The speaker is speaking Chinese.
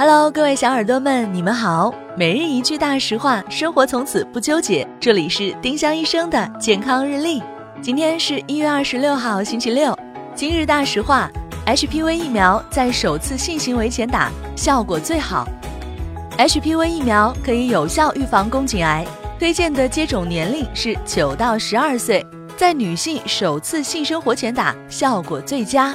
Hello，各位小耳朵们，你们好。每日一句大实话，生活从此不纠结。这里是丁香医生的健康日历。今天是一月二十六号，星期六。今日大实话：HPV 疫苗在首次性行为前打，效果最好。HPV 疫苗可以有效预防宫颈癌，推荐的接种年龄是九到十二岁，在女性首次性生活前打，效果最佳。